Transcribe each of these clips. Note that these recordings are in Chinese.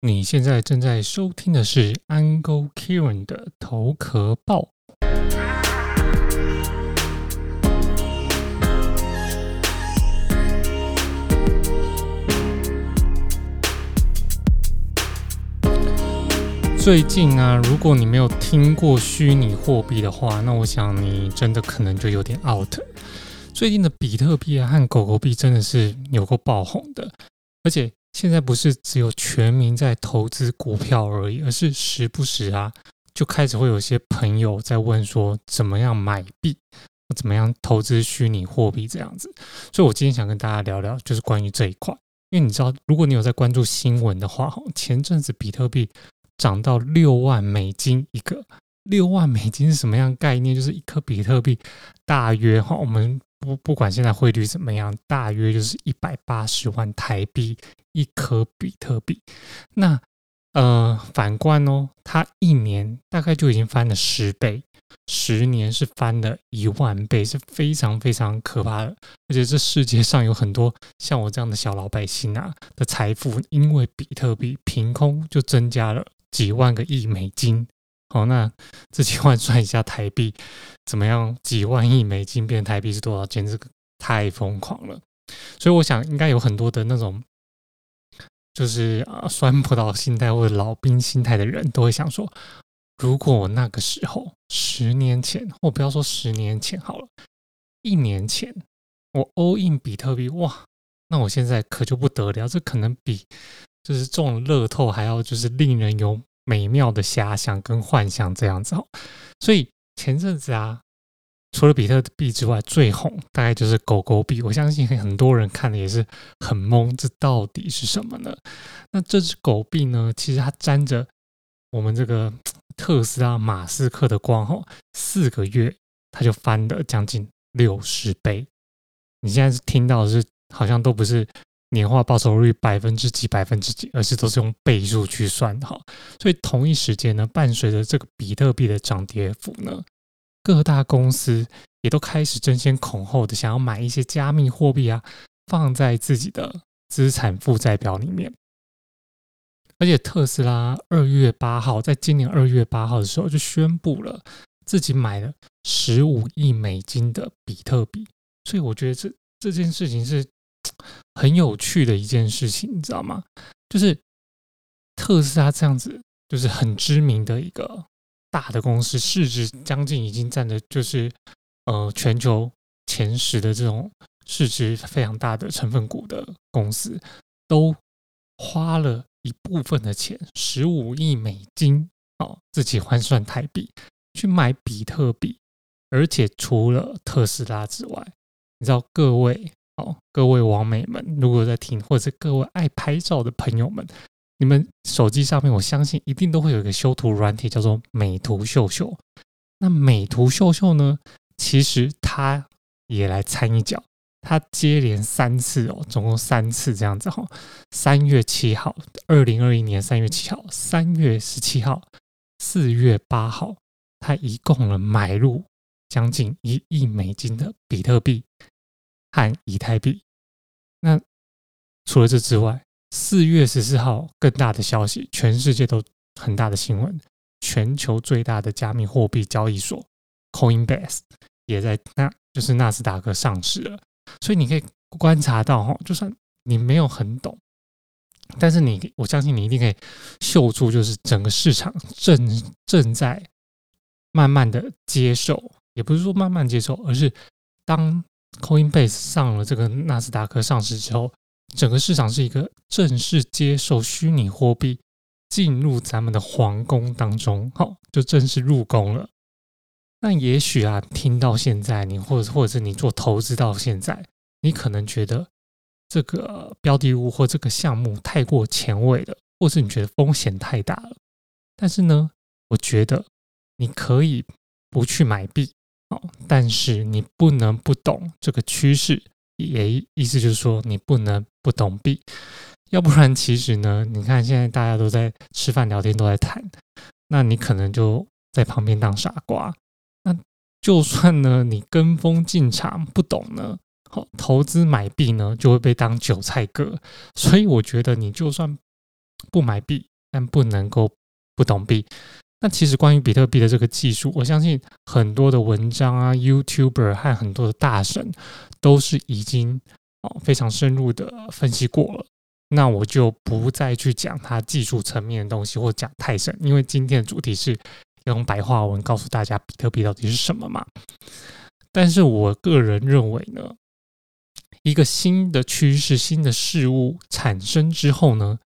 你现在正在收听的是安 g Kieran 的头壳报。最近啊，如果你没有听过虚拟货币的话，那我想你真的可能就有点 out。最近的比特币和狗狗币真的是有够爆红的，而且。现在不是只有全民在投资股票而已，而是时不时啊，就开始会有些朋友在问说，怎么样买币，怎么样投资虚拟货币这样子。所以我今天想跟大家聊聊，就是关于这一块。因为你知道，如果你有在关注新闻的话，前阵子比特币涨到六万美金一个，六万美金是什么样概念？就是一颗比特币大约哈，我们。不不管现在汇率怎么样，大约就是一百八十万台币一颗比特币。那呃，反观哦，它一年大概就已经翻了十倍，十年是翻了一万倍，是非常非常可怕的。而且这世界上有很多像我这样的小老百姓啊的财富，因为比特币凭空就增加了几万个亿美金。好，那 自己换算一下台币怎么样？几万亿美金变台币是多少？简直太疯狂了！所以我想，应该有很多的那种，就是啊，酸葡萄心态或者老兵心态的人都会想说：如果我那个时候十年前，或不要说十年前好了，一年前我 all in 比特币，哇，那我现在可就不得了，这可能比就是中乐透还要就是令人有。美妙的遐想跟幻想这样子哦，所以前阵子啊，除了比特币之外，最红大概就是狗狗币。我相信很多人看的也是很懵，这到底是什么呢？那这只狗币呢，其实它沾着我们这个 特斯拉马斯克的光哦，四个月它就翻了将近六十倍。你现在是听到是好像都不是。年化报酬率百分之几百分之几，而是都是用倍数去算的哈。所以同一时间呢，伴随着这个比特币的涨跌幅呢，各大公司也都开始争先恐后的想要买一些加密货币啊，放在自己的资产负债表里面。而且特斯拉二月八号，在今年二月八号的时候就宣布了自己买了十五亿美金的比特币。所以我觉得这这件事情是。很有趣的一件事情，你知道吗？就是特斯拉这样子，就是很知名的一个大的公司，市值将近已经占的，就是呃全球前十的这种市值非常大的成分股的公司，都花了一部分的钱，十五亿美金，哦，自己换算台币去买比特币，而且除了特斯拉之外，你知道各位。好，各位网美们，如果在听，或者是各位爱拍照的朋友们，你们手机上面，我相信一定都会有一个修图软体，叫做美图秀秀。那美图秀秀呢，其实它也来参一脚，它接连三次哦，总共三次这样子哈。三月七号，二零二一年三月七号，三月十七号，四月八号，它一共了买入将近一亿美金的比特币。和以太币。那除了这之外，四月十四号更大的消息，全世界都很大的新闻，全球最大的加密货币交易所 Coinbase 也在那，就是纳斯达克上市了。所以你可以观察到，哈，就算你没有很懂，但是你我相信你一定可以嗅出，就是整个市场正正在慢慢的接受，也不是说慢慢接受，而是当。Coinbase 上了这个纳斯达克上市之后，整个市场是一个正式接受虚拟货币进入咱们的皇宫当中，好，就正式入宫了。那也许啊，听到现在，你或者或者是你做投资到现在，你可能觉得这个标的物或这个项目太过前卫了，或是你觉得风险太大了。但是呢，我觉得你可以不去买币。好，但是你不能不懂这个趋势，也意思就是说你不能不懂币，要不然其实呢，你看现在大家都在吃饭聊天都在谈，那你可能就在旁边当傻瓜。那就算呢你跟风进场不懂呢，好投资买币呢就会被当韭菜割。所以我觉得你就算不买币，但不能够不懂币。那其实关于比特币的这个技术，我相信很多的文章啊、YouTuber 和很多的大神都是已经哦非常深入的分析过了。那我就不再去讲它技术层面的东西，或讲太深，因为今天的主题是用白话文告诉大家比特币到底是什么嘛。但是我个人认为呢，一个新的趋势、新的事物产生之后呢。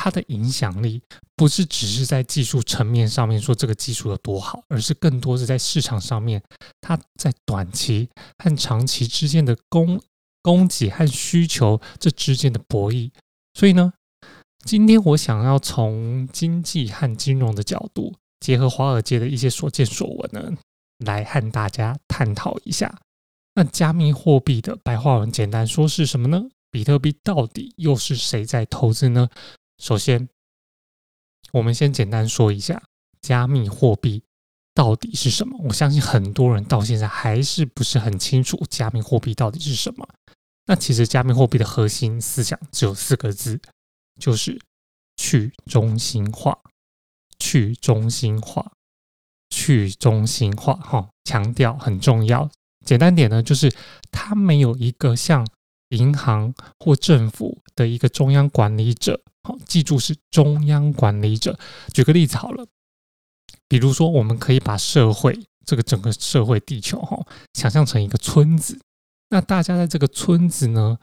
它的影响力不是只是在技术层面上面说这个技术有多好，而是更多是在市场上面，它在短期和长期之间的供供给和需求这之间的博弈。所以呢，今天我想要从经济和金融的角度，结合华尔街的一些所见所闻呢，来和大家探讨一下。那加密货币的白话文简单说是什么呢？比特币到底又是谁在投资呢？首先，我们先简单说一下加密货币到底是什么。我相信很多人到现在还是不是很清楚加密货币到底是什么。那其实加密货币的核心思想只有四个字，就是去中心化。去中心化，去中心化，哈，强调很重要。简单点呢，就是它没有一个像银行或政府的一个中央管理者。好记住是中央管理者。举个例子好了，比如说，我们可以把社会这个整个社会地球哈，想象成一个村子。那大家在这个村子呢，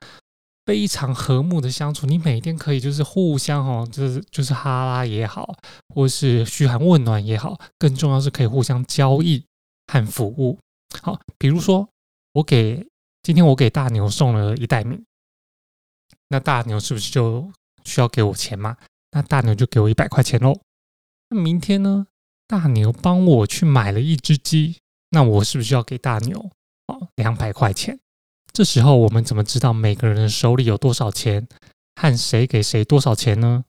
非常和睦的相处。你每天可以就是互相哈，就是就是哈拉也好，或是嘘寒问暖也好，更重要是可以互相交易和服务。好，比如说我给今天我给大牛送了一袋米，那大牛是不是就？需要给我钱吗？那大牛就给我一百块钱喽。那明天呢？大牛帮我去买了一只鸡，那我是不是要给大牛哦两百块钱？这时候我们怎么知道每个人的手里有多少钱，和谁给谁多少钱呢？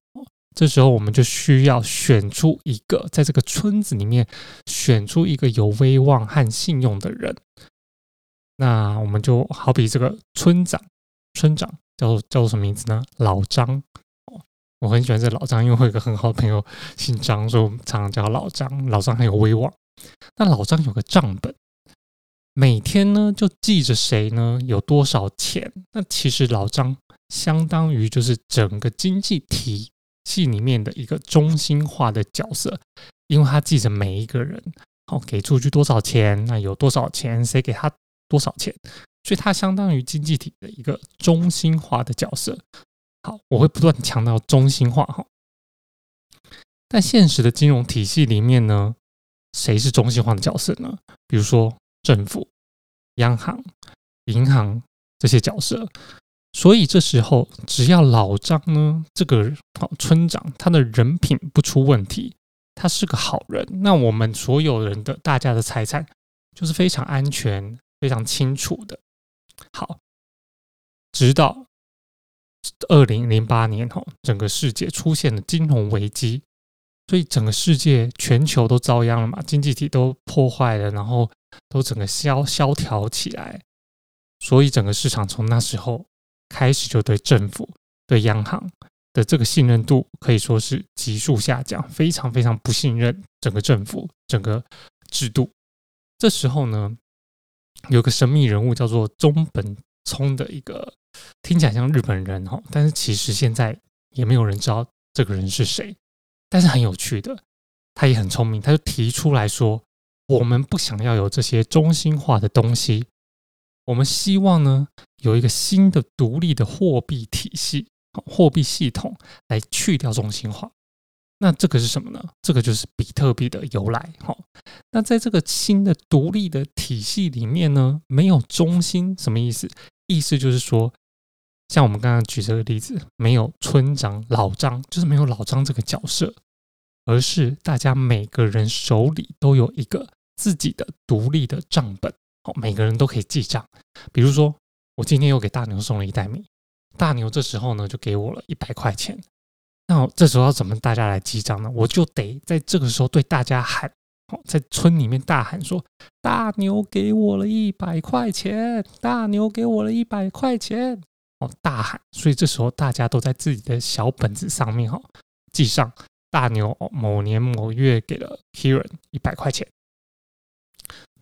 这时候我们就需要选出一个在这个村子里面选出一个有威望和信用的人。那我们就好比这个村长，村长叫叫做什么名字呢？老张。我很喜欢这老张，因为我有个很好的朋友姓张，所以我们常常叫老张。老张很有威望。那老张有个账本，每天呢就记着谁呢有多少钱。那其实老张相当于就是整个经济体系里面的一个中心化的角色，因为他记着每一个人好给出去多少钱，那有多少钱，谁给他多少钱，所以它相当于经济体的一个中心化的角色。好，我会不断强调中心化哈。但现实的金融体系里面呢，谁是中心化的角色呢？比如说政府、央行、银行这些角色。所以这时候，只要老张呢，这个好村长，他的人品不出问题，他是个好人，那我们所有人的大家的财产就是非常安全、非常清楚的。好，直到。二零零八年，哈，整个世界出现了金融危机，所以整个世界全球都遭殃了嘛，经济体都破坏了，然后都整个萧萧条起来，所以整个市场从那时候开始就对政府、对央行的这个信任度可以说是急速下降，非常非常不信任整个政府、整个制度。这时候呢，有个神秘人物叫做中本聪的一个。听起来像日本人哈，但是其实现在也没有人知道这个人是谁。但是很有趣的，他也很聪明，他就提出来说：我们不想要有这些中心化的东西，我们希望呢有一个新的独立的货币体系、货币系统来去掉中心化。那这个是什么呢？这个就是比特币的由来。哈，那在这个新的独立的体系里面呢，没有中心，什么意思？意思就是说。像我们刚刚举这个例子，没有村长老张，就是没有老张这个角色，而是大家每个人手里都有一个自己的独立的账本，哦，每个人都可以记账。比如说，我今天又给大牛送了一袋米，大牛这时候呢就给我了一百块钱，那这时候要怎么大家来记账呢？我就得在这个时候对大家喊，在村里面大喊说：“大牛给我了一百块钱，大牛给我了一百块钱。”哦，大喊！所以这时候大家都在自己的小本子上面哈记上大牛某年某月给了 Kieran 一百块钱。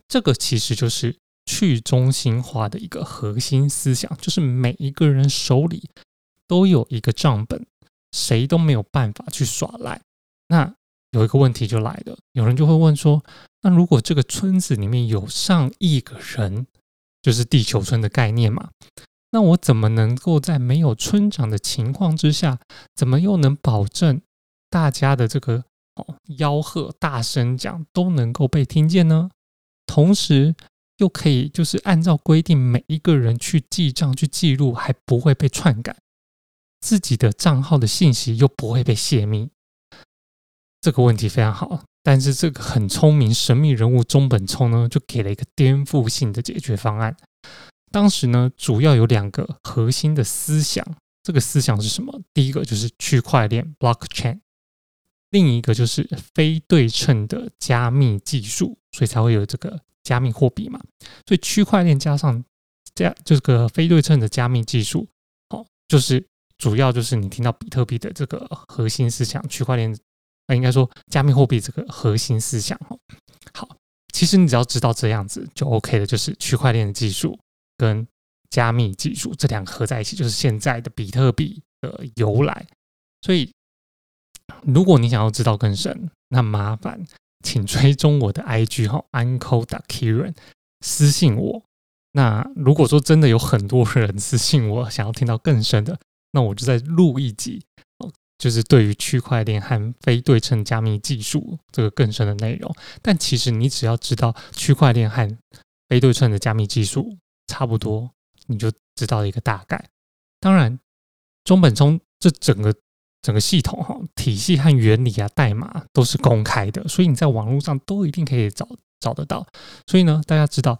这个其实就是去中心化的一个核心思想，就是每一个人手里都有一个账本，谁都没有办法去耍赖。那有一个问题就来了，有人就会问说：那如果这个村子里面有上亿个人，就是地球村的概念嘛？那我怎么能够在没有村长的情况之下，怎么又能保证大家的这个哦吆喝、大声讲都能够被听见呢？同时又可以就是按照规定每一个人去记账、去记录，还不会被篡改，自己的账号的信息又不会被泄密。这个问题非常好，但是这个很聪明神秘人物中本聪呢，就给了一个颠覆性的解决方案。当时呢，主要有两个核心的思想，这个思想是什么？第一个就是区块链 （blockchain）。另一个就是非对称的加密技术，所以才会有这个加密货币嘛。所以区块链加上加这个非对称的加密技术，好，就是主要就是你听到比特币的这个核心思想，区块链啊，应该说加密货币这个核心思想。哦，好，其实你只要知道这样子就 OK 的，就是区块链的技术跟加密技术这两个合在一起，就是现在的比特币的由来。所以。如果你想要知道更深，那麻烦请追踪我的 IG 哈，Uncle Da Kieran，私信我。那如果说真的有很多人私信我，想要听到更深的，那我就再录一集，就是对于区块链和非对称加密技术这个更深的内容。但其实你只要知道区块链和非对称的加密技术差不多，你就知道一个大概。当然，中本聪这整个。整个系统哈体系和原理啊代码都是公开的，所以你在网络上都一定可以找找得到。所以呢，大家知道，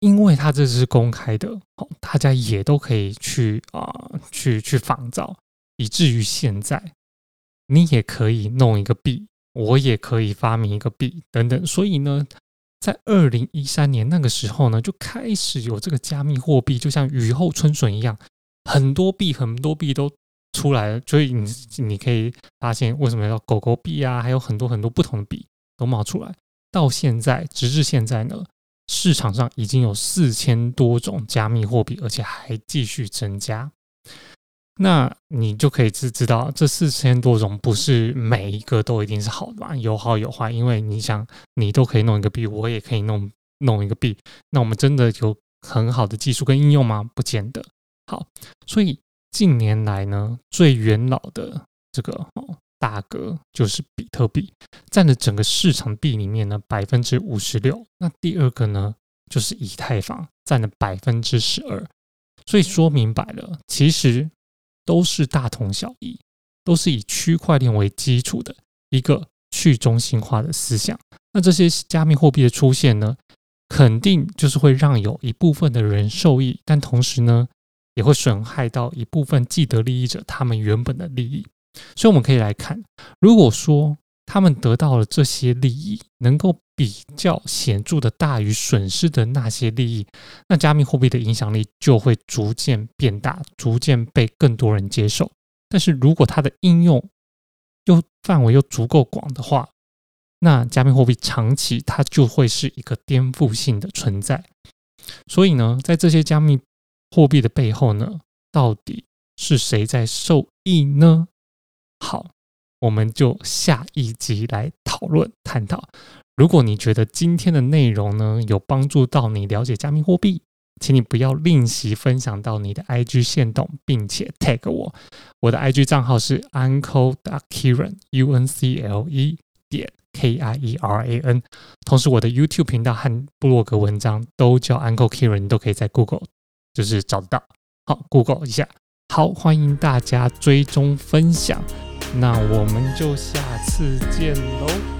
因为它这是公开的，哦，大家也都可以去啊去去仿造，以至于现在你也可以弄一个币，我也可以发明一个币等等。所以呢，在二零一三年那个时候呢，就开始有这个加密货币，就像雨后春笋一样，很多币很多币都。出来了，所以你你可以发现为什么要狗狗币啊，还有很多很多不同的币都冒出来。到现在，直至现在呢，市场上已经有四千多种加密货币，而且还继续增加。那你就可以知知道，这四千多种不是每一个都一定是好的吧？有好有坏，因为你想，你都可以弄一个币，我也可以弄弄一个币，那我们真的有很好的技术跟应用吗？不见得。好，所以。近年来呢，最元老的这个哦大哥就是比特币，占了整个市场币里面呢百分之五十六。那第二个呢就是以太坊，占了百分之十二。所以说明白了，其实都是大同小异，都是以区块链为基础的一个去中心化的思想。那这些加密货币的出现呢，肯定就是会让有一部分的人受益，但同时呢。也会损害到一部分既得利益者他们原本的利益，所以我们可以来看，如果说他们得到了这些利益，能够比较显著的大于损失的那些利益，那加密货币的影响力就会逐渐变大，逐渐被更多人接受。但是如果它的应用又范围又足够广的话，那加密货币长期它就会是一个颠覆性的存在。所以呢，在这些加密货币的背后呢，到底是谁在受益呢？好，我们就下一集来讨论探讨。如果你觉得今天的内容呢有帮助到你了解加密货币，请你不要吝惜分享到你的 IG 线动，并且 tag 我。我的 IG 账号是 Uncle Kieran U N C L E 点 K I E R A N。同时，我的 YouTube 频道和部落格文章都叫 Uncle Kieran，都可以在 Google。就是找得到，好，Google 一下，好，欢迎大家追踪分享，那我们就下次见喽。